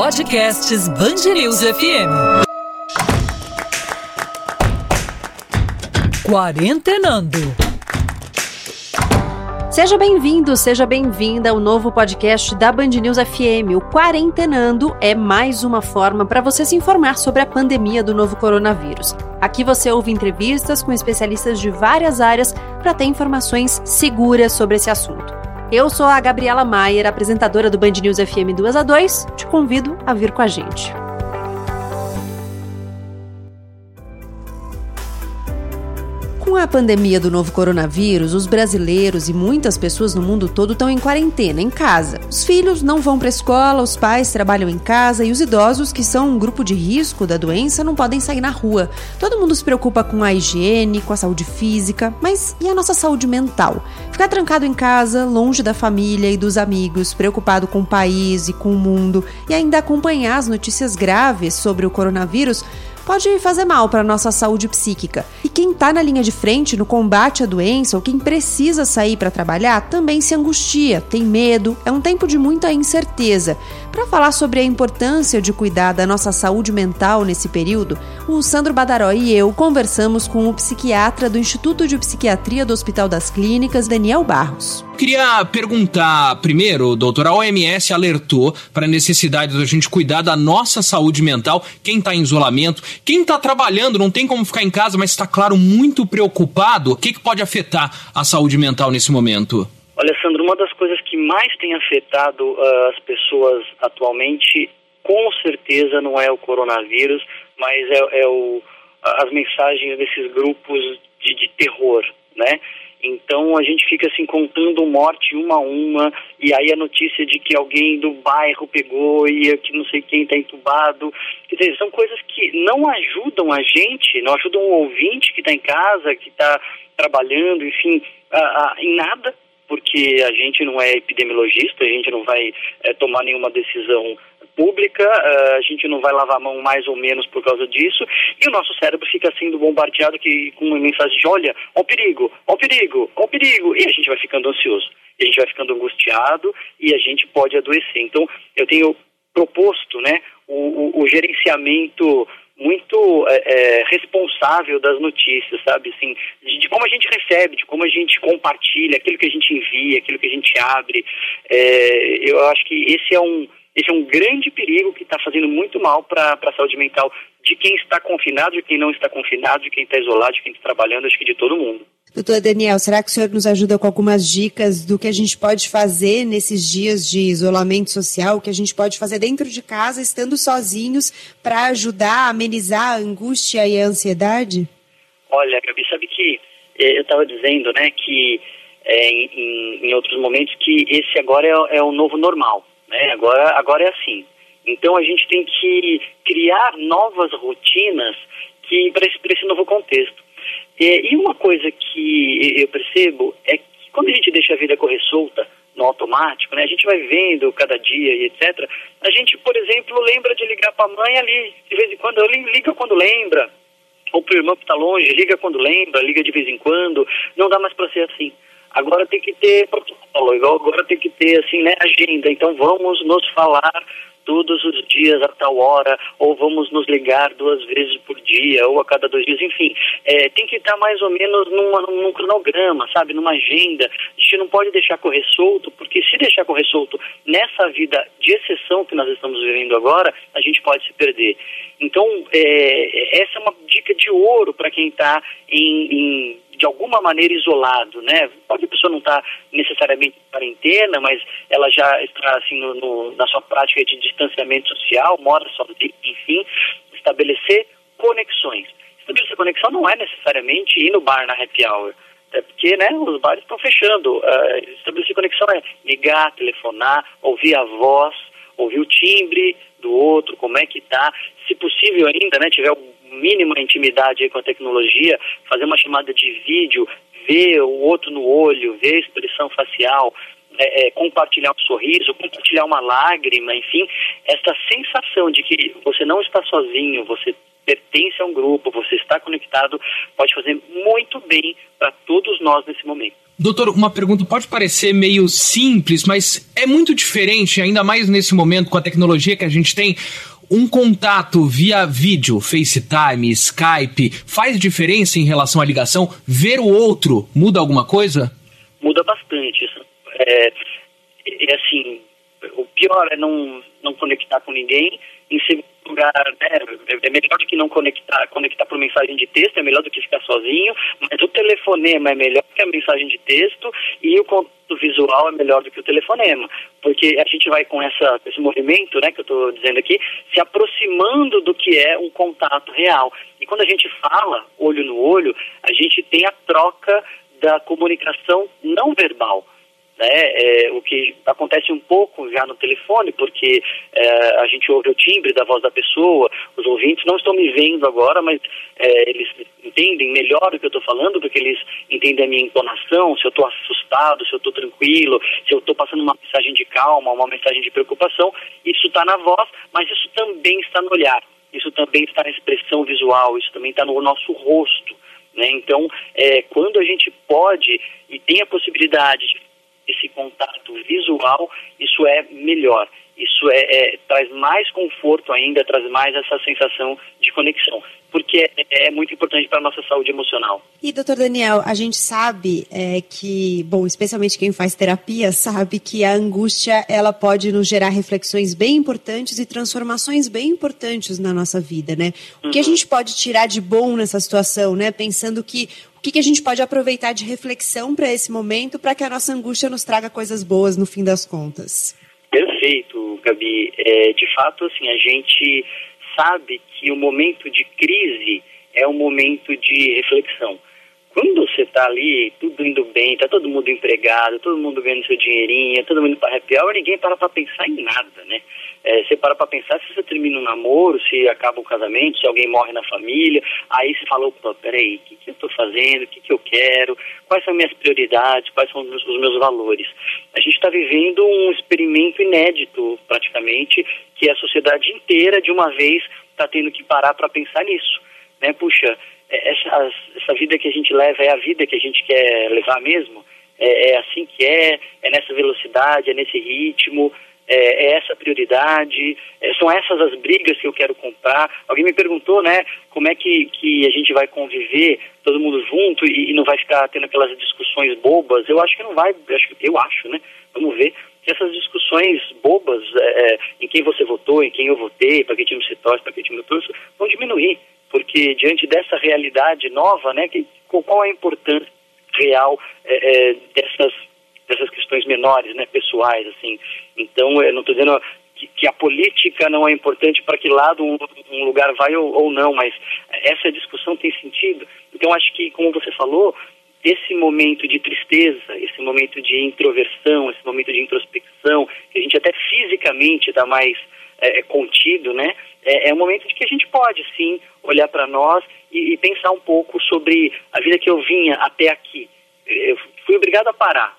Podcasts Bangerils FM. Quarentenando. Seja bem-vindo, seja bem-vinda ao novo podcast da Band News FM. O Quarentenando é mais uma forma para você se informar sobre a pandemia do novo coronavírus. Aqui você ouve entrevistas com especialistas de várias áreas para ter informações seguras sobre esse assunto. Eu sou a Gabriela Maier, apresentadora do Band News FM 2 a 2. Te convido a vir com a gente. Com a pandemia do novo coronavírus, os brasileiros e muitas pessoas no mundo todo estão em quarentena, em casa. Os filhos não vão para a escola, os pais trabalham em casa e os idosos, que são um grupo de risco da doença, não podem sair na rua. Todo mundo se preocupa com a higiene, com a saúde física, mas e a nossa saúde mental? Ficar trancado em casa, longe da família e dos amigos, preocupado com o país e com o mundo e ainda acompanhar as notícias graves sobre o coronavírus pode fazer mal para nossa saúde psíquica. E quem está na linha de frente no combate à doença ou quem precisa sair para trabalhar também se angustia, tem medo, é um tempo de muita incerteza. Para falar sobre a importância de cuidar da nossa saúde mental nesse período, o Sandro Badaró e eu conversamos com o psiquiatra do Instituto de Psiquiatria do Hospital das Clínicas, Daniel Barros. Queria perguntar primeiro, doutor, a OMS alertou para a necessidade da gente cuidar da nossa saúde mental, quem está em isolamento, quem está trabalhando, não tem como ficar em casa, mas está, claro, muito preocupado. O que, que pode afetar a saúde mental nesse momento? Olha, Sandro, uma das coisas que mais tem afetado uh, as pessoas atualmente, com certeza não é o coronavírus, mas é, é o, as mensagens desses grupos de, de terror, né? Então a gente fica assim contando morte uma a uma, e aí a notícia de que alguém do bairro pegou e que não sei quem está entubado. Quer dizer, são coisas que não ajudam a gente, não ajudam o ouvinte que está em casa, que está trabalhando, enfim, em nada, porque a gente não é epidemiologista, a gente não vai é, tomar nenhuma decisão pública, uh, a gente não vai lavar a mão mais ou menos por causa disso, e o nosso cérebro fica sendo bombardeado que, com uma mensagem de olha, ó o perigo, ó o perigo, ó o perigo, e a gente vai ficando ansioso, a gente vai ficando angustiado e a gente pode adoecer. Então, eu tenho proposto né, o, o, o gerenciamento muito é, é, responsável das notícias, sabe? Assim, de, de, como a gente recebe, de como a gente compartilha, aquilo que a gente envia, aquilo que a gente abre. É, eu acho que esse é um esse é um grande perigo que está fazendo muito mal para a saúde mental de quem está confinado, de quem não está confinado, de quem está isolado, de quem está trabalhando, acho que de todo mundo. Doutor Daniel, será que o senhor nos ajuda com algumas dicas do que a gente pode fazer nesses dias de isolamento social, o que a gente pode fazer dentro de casa, estando sozinhos, para ajudar a amenizar a angústia e a ansiedade? Olha, Gabi, sabe que eh, eu estava dizendo, né, que é, em, em, outros momentos que esse agora é, é o novo normal. Né? Agora, agora é assim. Então a gente tem que criar novas rotinas que para esse, esse novo contexto. E, e uma coisa que eu percebo é que quando a gente deixa a vida correr solta, no automático, né? A gente vai vendo cada dia e etc. A gente, por exemplo, lembra de ligar para a mãe ali, de vez em quando, liga quando lembra, ou para o irmão que está longe, liga quando lembra, liga de vez em quando. Não dá mais para ser assim. Agora tem que ter protocolo, igual agora tem que ter assim, né, agenda. Então vamos nos falar todos os dias a tal hora, ou vamos nos ligar duas vezes por dia, ou a cada dois dias, enfim. É, tem que estar mais ou menos numa, num cronograma, sabe, numa agenda. A gente não pode deixar correr solto, porque se deixar correr solto nessa vida de exceção que nós estamos vivendo agora, a gente pode se perder. Então, é, essa é uma dica de ouro para quem está em, em de alguma maneira isolado, né? Pode a pessoa não estar tá necessariamente em quarentena, mas ela já está assim no, no, na sua prática de distanciamento social, mora sozinha, enfim, estabelecer conexões. Estabelecer conexão não é necessariamente ir no bar na happy hour, até porque né, os bares estão fechando. Uh, estabelecer conexão é ligar, telefonar, ouvir a voz, ouvir o timbre do outro, como é que está, se possível ainda, né, tiver mínima intimidade com a tecnologia, fazer uma chamada de vídeo, ver o outro no olho, ver a expressão facial, é, é, compartilhar um sorriso, compartilhar uma lágrima, enfim, essa sensação de que você não está sozinho, você pertence a um grupo, você está conectado, pode fazer muito bem para todos nós nesse momento. Doutor, uma pergunta pode parecer meio simples, mas é muito diferente, ainda mais nesse momento com a tecnologia que a gente tem. Um contato via vídeo, FaceTime, Skype, faz diferença em relação à ligação? Ver o outro muda alguma coisa? Muda bastante. É, é assim, o pior é não, não conectar com ninguém. Em segundo lugar, né, é melhor do que não conectar, conectar por mensagem de texto, é melhor do que ficar sozinho, mas o telefonema é melhor que a mensagem de texto e o contato visual é melhor do que o telefonema, porque a gente vai com essa, esse movimento, né, que eu estou dizendo aqui, se aproximando do que é um contato real. E quando a gente fala olho no olho, a gente tem a troca da comunicação não verbal né? É, o que acontece um pouco já no telefone, porque é, a gente ouve o timbre da voz da pessoa, os ouvintes não estão me vendo agora, mas é, eles entendem melhor o que eu estou falando, porque eles entendem a minha entonação, se eu estou assustado, se eu estou tranquilo, se eu estou passando uma mensagem de calma, uma mensagem de preocupação, isso está na voz, mas isso também está no olhar, isso também está na expressão visual, isso também está no nosso rosto. Né? Então, é, quando a gente pode e tem a possibilidade de esse contato visual, isso é melhor. Isso é, é, traz mais conforto ainda, traz mais essa sensação de conexão, porque é, é muito importante para a nossa saúde emocional. E, doutor Daniel, a gente sabe é, que, bom, especialmente quem faz terapia, sabe que a angústia ela pode nos gerar reflexões bem importantes e transformações bem importantes na nossa vida, né? O uhum. que a uhum. gente pode tirar de bom nessa situação, né? Pensando que o que, que a gente pode aproveitar de reflexão para esse momento para que a nossa angústia nos traga coisas boas no fim das contas? Perfeito, Gabi. É, de fato, assim, a gente sabe que o momento de crise é um momento de reflexão. Quando você está ali, tudo indo bem, está todo mundo empregado, todo mundo ganhando seu dinheirinho, todo mundo para happy hour, ninguém para para pensar em nada, né? É, você para para pensar se você termina um namoro, se acaba o casamento, se alguém morre na família, aí você fala, opa, peraí, o que, que eu estou fazendo, o que, que eu quero, quais são minhas prioridades, quais são os, os meus valores. A gente está vivendo um experimento inédito, praticamente, que a sociedade inteira, de uma vez, está tendo que parar para pensar nisso. Né? Puxa, é, essa, essa vida que a gente leva é a vida que a gente quer levar mesmo? É, é assim que é? É nessa velocidade, é nesse ritmo? É, é essa a prioridade, é, são essas as brigas que eu quero comprar. Alguém me perguntou, né, como é que, que a gente vai conviver todo mundo junto e, e não vai ficar tendo aquelas discussões bobas. Eu acho que não vai, eu acho, eu acho né, vamos ver, que essas discussões bobas é, é, em quem você votou, em quem eu votei, para que time você torce, para que time eu torço, vão diminuir, porque diante dessa realidade nova, né, que, qual a importância real é, é, dessas questões menores, né, pessoais, assim. Então, eu não estou dizendo que, que, a política não é importante para que lado um, um lugar vai ou, ou, não, mas essa discussão tem sentido. Então, acho que, como você falou, esse momento de tristeza, esse momento de introversão, esse momento de introspecção, que a gente até fisicamente está mais é, contido, né? É, é um momento de que a gente pode, sim, olhar para nós e, e pensar um pouco sobre a vida que eu vinha até aqui. Eu fui obrigado a parar,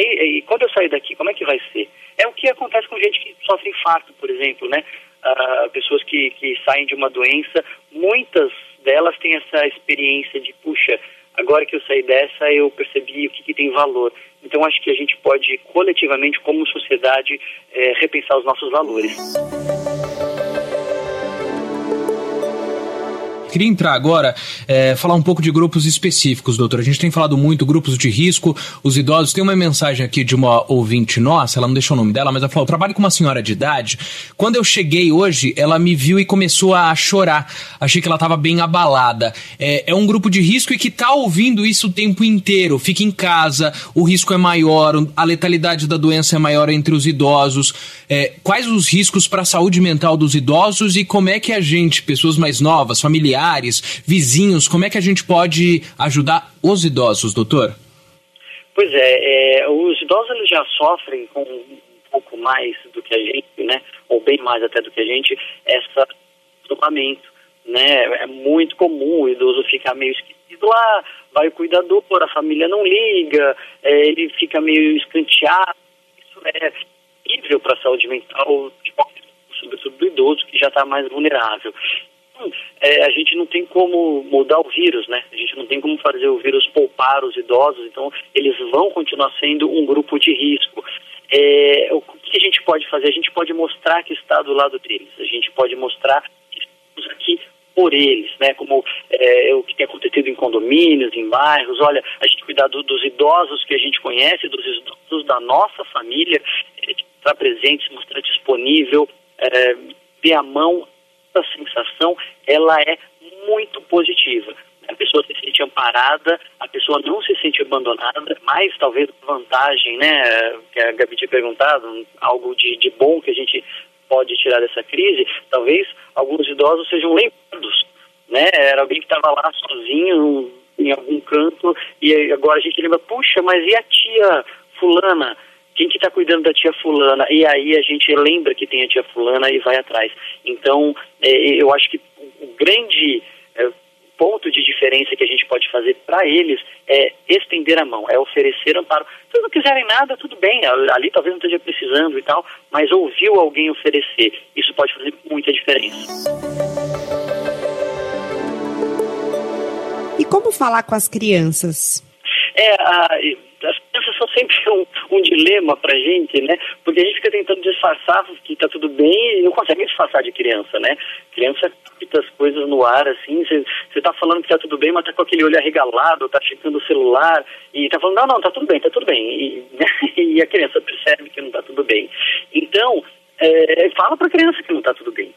e, e, quando eu sair daqui, como é que vai ser? É o que acontece com gente que sofre infarto, por exemplo, né? Uh, pessoas que, que saem de uma doença, muitas delas têm essa experiência de, puxa, agora que eu saí dessa, eu percebi o que, que tem valor. Então, acho que a gente pode, coletivamente, como sociedade, é, repensar os nossos valores. Queria entrar agora, é, falar um pouco de grupos específicos, doutor. A gente tem falado muito grupos de risco, os idosos. Tem uma mensagem aqui de uma ouvinte nossa, ela não deixou o nome dela, mas ela falou: eu trabalho com uma senhora de idade. Quando eu cheguei hoje, ela me viu e começou a chorar. Achei que ela estava bem abalada. É, é, um grupo de risco e que está ouvindo isso o tempo inteiro. Fica em casa, o risco é maior, a letalidade da doença é maior entre os idosos. É, quais os riscos para a saúde mental dos idosos e como é que a gente, pessoas mais novas, familiares, familiares, vizinhos, como é que a gente pode ajudar os idosos, doutor? Pois é, é os idosos eles já sofrem com um pouco mais do que a gente, né? Ou bem mais até do que a gente, essa isolamento, né? É muito comum o idoso ficar meio esquecido lá, vai o cuidador, a família não liga, é, ele fica meio escanteado. Isso é terrível para a saúde mental sobretudo do idoso que já está mais vulnerável. É, a gente não tem como mudar o vírus, né? A gente não tem como fazer o vírus poupar os idosos, então eles vão continuar sendo um grupo de risco. É, o que a gente pode fazer? A gente pode mostrar que está do lado deles, a gente pode mostrar que estamos aqui por eles, né? Como é, o que tem acontecido em condomínios, em bairros. Olha, a gente cuidar do, dos idosos que a gente conhece, dos idosos da nossa família, é, estar presente, se mostrar disponível, é, ter a mão. Essa sensação, ela é muito positiva. A pessoa se sente amparada, a pessoa não se sente abandonada, mais talvez vantagem, né, que a Gabi tinha perguntado, algo de, de bom que a gente pode tirar dessa crise, talvez alguns idosos sejam lembrados, né? Era alguém que estava lá sozinho em algum canto e agora a gente lembra, puxa, mas e a tia fulana? Quem que está cuidando da tia fulana? E aí a gente lembra que tem a tia fulana e vai atrás. Então, é, eu acho que o grande é, ponto de diferença que a gente pode fazer para eles é estender a mão, é oferecer amparo. Se não quiserem nada, tudo bem, ali talvez não esteja precisando e tal, mas ouviu alguém oferecer, isso pode fazer muita diferença. E como falar com as crianças? É, a, sempre um, um dilema pra gente, né? Porque a gente fica tentando disfarçar que tá tudo bem e não consegue disfarçar de criança, né? Criança capta as coisas no ar, assim, você tá falando que tá tudo bem, mas tá com aquele olho arregalado, tá checando o celular e tá falando, não, não, tá tudo bem, tá tudo bem. E, e a criança percebe que não tá tudo bem. Então, é, fala pra criança que não tá tudo bem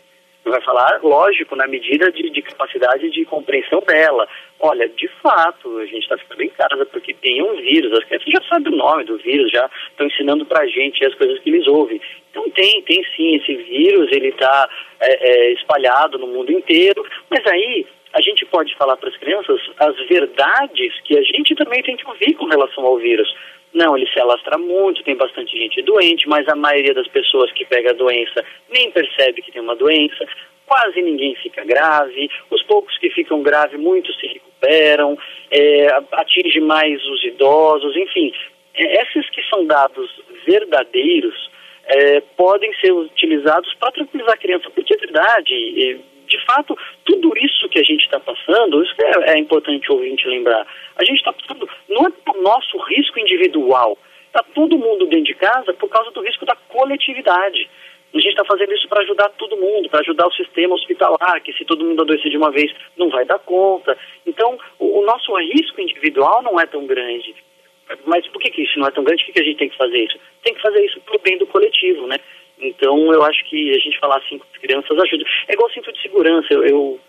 vai falar, lógico, na medida de, de, capacidade de compreensão dela. Olha, de fato, a gente está ficando em casa porque tem um vírus, as crianças já sabem o nome do vírus, já estão ensinando para a gente as coisas que eles ouvem. Então tem, tem sim, esse vírus, ele está é, é, espalhado no mundo inteiro, mas aí a gente pode falar para as crianças as verdades que a gente também tem que ouvir com relação ao vírus. Não, ele se alastra muito, tem bastante gente doente, mas a maioria das pessoas que pega a doença nem percebe que tem uma doença, quase ninguém fica grave, os poucos que ficam grave, muitos se recuperam, é, atinge mais os idosos, enfim. É, esses que são dados verdadeiros é, podem ser utilizados para tranquilizar a criança, porque é verdade, de fato, tudo isso que a gente está passando, isso é, é importante o ouvinte lembrar, a gente está passando, não é por nosso risco individual, está todo mundo dentro de casa por causa do risco da coletividade. A gente está fazendo isso para ajudar todo mundo, para ajudar o sistema hospitalar, que se todo mundo adoecer de uma vez não vai dar conta. Então, o, o nosso risco individual não é tão grande. Mas por que, que isso não é tão grande? Por que, que a gente tem que fazer isso? Tem que fazer isso para o bem do coletivo, né? Então, eu acho que a gente falar assim com as crianças ajuda. É igual cinto de segurança. Eu, eu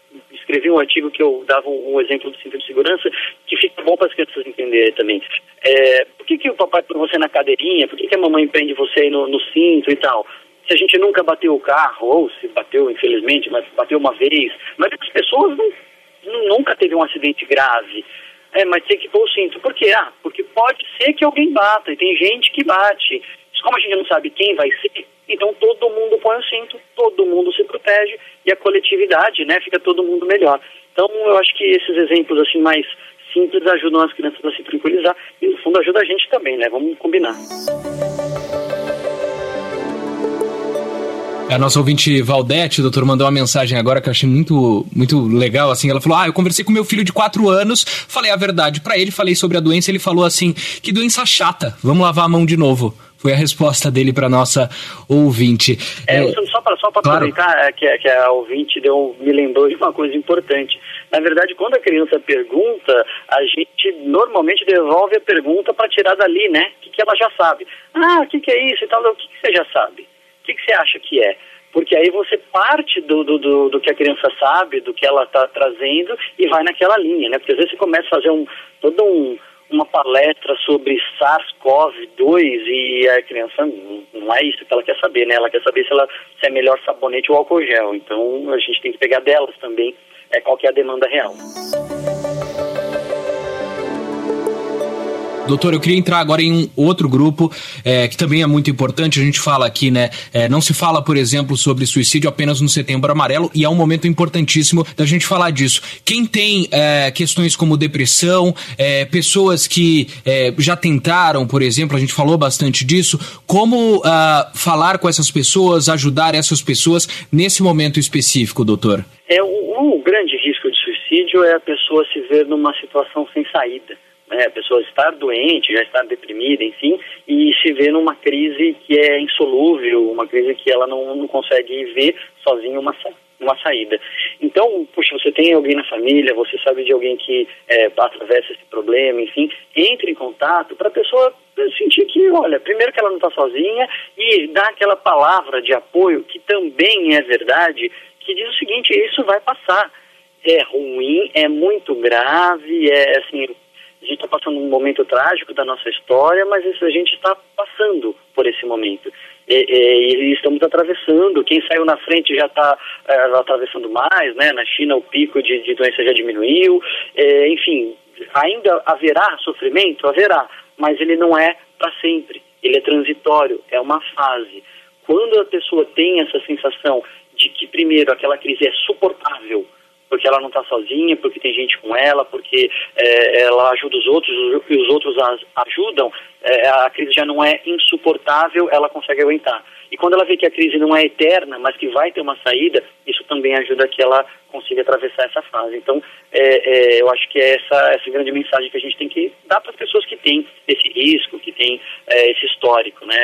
escrevi um artigo que eu dava um, um, exemplo do cinto de segurança que fica bom para as crianças entenderem também. É, por que, que o papai põe você na cadeirinha? Por que, que a mamãe prende você no, no cinto e tal? Se a gente nunca bateu o carro, ou se bateu, infelizmente, mas bateu uma vez, mas as pessoas não, nunca teve um acidente grave. É, mas tem que pôr o cinto. Por quê? Ah, porque pode ser que alguém bata, e tem gente que bate. Como a gente não sabe quem vai ser, então todo mundo põe o cinto, todo mundo se protege e a coletividade, né, fica todo mundo melhor. Então eu acho que esses exemplos assim mais simples ajudam as crianças a se tranquilizar e no fundo ajuda a gente também, né? Vamos combinar. A nossa ouvinte Valdete, doutor, mandou uma mensagem agora que eu achei muito, muito legal, assim, ela falou, ah, eu conversei com meu filho de 4 anos, falei a verdade para ele, falei sobre a doença, ele falou assim, que doença chata, vamos lavar a mão de novo. Foi a resposta dele para nossa ouvinte. É, é, só para só claro. aproveitar é, que, que a ouvinte deu, me lembrou de uma coisa importante. Na verdade, quando a criança pergunta, a gente normalmente devolve a pergunta para tirar dali, né? O que, que ela já sabe. Ah, o que, que é isso e tal? O que, que você já sabe? O que, que você acha que é? porque aí você parte do, do, do, do, que a criança sabe, do que ela está trazendo e vai naquela linha, né? Porque às vezes você começa a fazer um, todo um, uma palestra sobre SARS-CoV-2 e a criança não é isso que ela quer saber, né? Ela quer saber se, ela, se é melhor sabonete ou álcool gel. Então a gente tem que pegar delas também é, qual que é a demanda real. Doutor, eu queria entrar agora em um outro grupo é, que também é muito importante. A gente fala aqui, né? É, não se fala, por exemplo, sobre suicídio apenas no Setembro Amarelo e é um momento importantíssimo da gente falar disso. Quem tem é, questões como depressão, é, pessoas que é, já tentaram, por exemplo, a gente falou bastante disso. Como uh, falar com essas pessoas, ajudar essas pessoas nesse momento específico, doutor? É o, o grande risco de suicídio é a pessoa se ver numa situação sem saída né, a pessoa estar doente, já estar deprimida, enfim, e se vê numa crise que é insolúvel, uma crise que ela não, não consegue ver sozinha uma, uma saída. Então, puxa, você tem alguém na família, você sabe de alguém que é, atravessa esse problema, enfim, entre em contato para a pessoa sentir que, olha, primeiro que ela não está sozinha e dar aquela palavra de apoio que também é verdade, que diz o seguinte, isso vai passar. É ruim, é muito grave, é assim, a gente está passando um momento trágico da nossa história, mas a gente está passando por esse momento. E, e, e, estamos atravessando. Quem saiu na frente já está é, atravessando mais, né? Na China o pico de, de doença já diminuiu. É, enfim, ainda haverá sofrimento? Haverá, mas ele não é para sempre. Ele é transitório, é uma fase. Quando a pessoa tem essa sensação de que, primeiro, aquela crise é suportável, porque ela não está sozinha, porque tem gente com ela, porque é, ela ajuda os outros e os outros as ajudam, é, a crise já não é insuportável, ela consegue aguentar. E quando ela vê que a crise não é eterna, mas que vai ter uma saída, isso também ajuda que ela consiga atravessar essa fase. Então, é, é eu acho que é essa, essa grande mensagem que a gente tem que dar para as pessoas que têm esse risco, que têm é, esse histórico, né?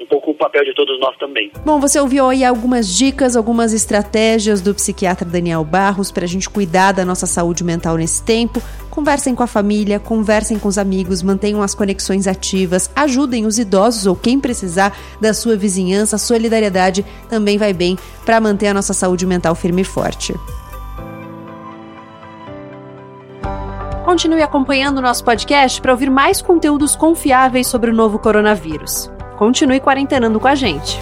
Um pouco o papel de todos nós também. Bom, você ouviu aí algumas dicas, algumas estratégias do psiquiatra Daniel Barros para a gente cuidar da nossa saúde mental nesse tempo. Conversem com a família, conversem com os amigos, mantenham as conexões ativas, ajudem os idosos ou quem precisar da sua vizinhança. Solidariedade também vai bem para manter a nossa saúde mental firme e forte. Continue acompanhando o nosso podcast para ouvir mais conteúdos confiáveis sobre o novo coronavírus continue quarentenando com a gente.